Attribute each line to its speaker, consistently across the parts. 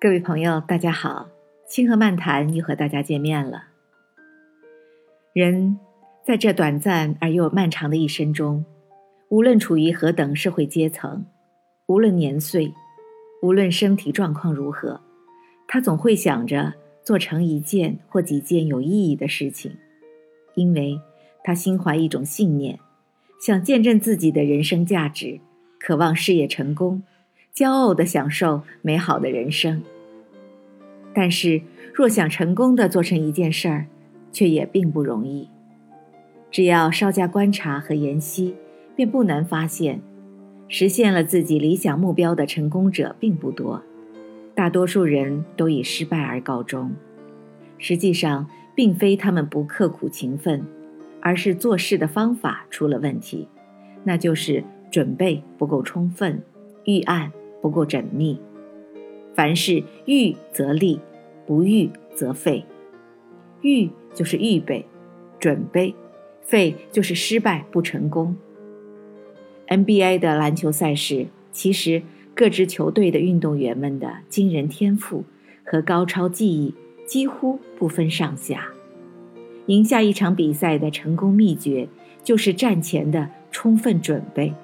Speaker 1: 各位朋友，大家好，清河漫谈又和大家见面了。人在这短暂而又漫长的一生中，无论处于何等社会阶层，无论年岁，无论身体状况如何，他总会想着做成一件或几件有意义的事情，因为他心怀一种信念，想见证自己的人生价值，渴望事业成功。骄傲的享受美好的人生，但是若想成功的做成一件事儿，却也并不容易。只要稍加观察和研析，便不难发现，实现了自己理想目标的成功者并不多，大多数人都以失败而告终。实际上，并非他们不刻苦勤奋，而是做事的方法出了问题，那就是准备不够充分，预案。不够缜密，凡事预则立，不预则废。预就是预备、准备，废就是失败不成功。NBA 的篮球赛事，其实各支球队的运动员们的惊人天赋和高超技艺几乎不分上下。赢下一场比赛的成功秘诀，就是战前的充分准备，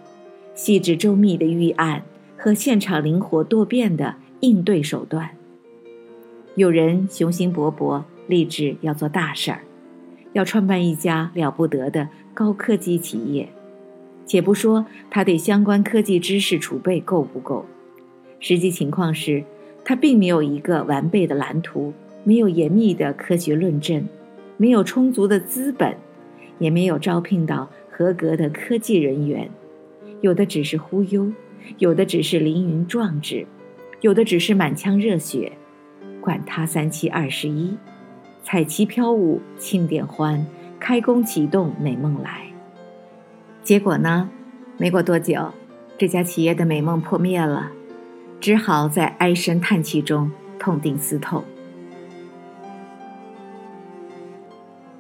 Speaker 1: 细致周密的预案。和现场灵活多变的应对手段。有人雄心勃勃，立志要做大事儿，要创办一家了不得的高科技企业。且不说他对相关科技知识储备够不够，实际情况是，他并没有一个完备的蓝图，没有严密的科学论证，没有充足的资本，也没有招聘到合格的科技人员，有的只是忽悠。有的只是凌云壮志，有的只是满腔热血，管他三七二十一，彩旗飘舞庆典欢，开工启动美梦来。结果呢？没过多久，这家企业的美梦破灭了，只好在唉声叹气中痛定思痛。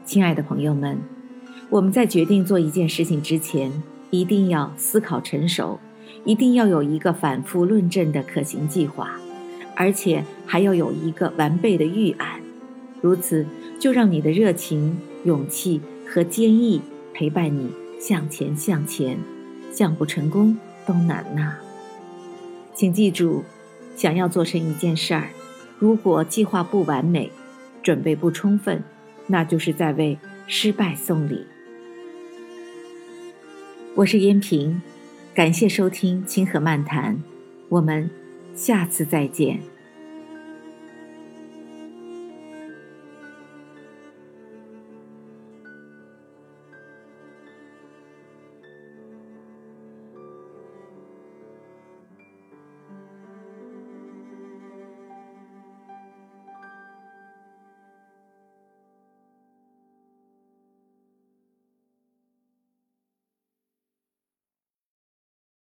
Speaker 1: 亲爱的朋友们，我们在决定做一件事情之前，一定要思考成熟。一定要有一个反复论证的可行计划，而且还要有一个完备的预案。如此，就让你的热情、勇气和坚毅陪伴你向前向前，向不成功都难呐。请记住，想要做成一件事儿，如果计划不完美，准备不充分，那就是在为失败送礼。我是燕平。感谢收听《清河漫谈》，我们下次再见。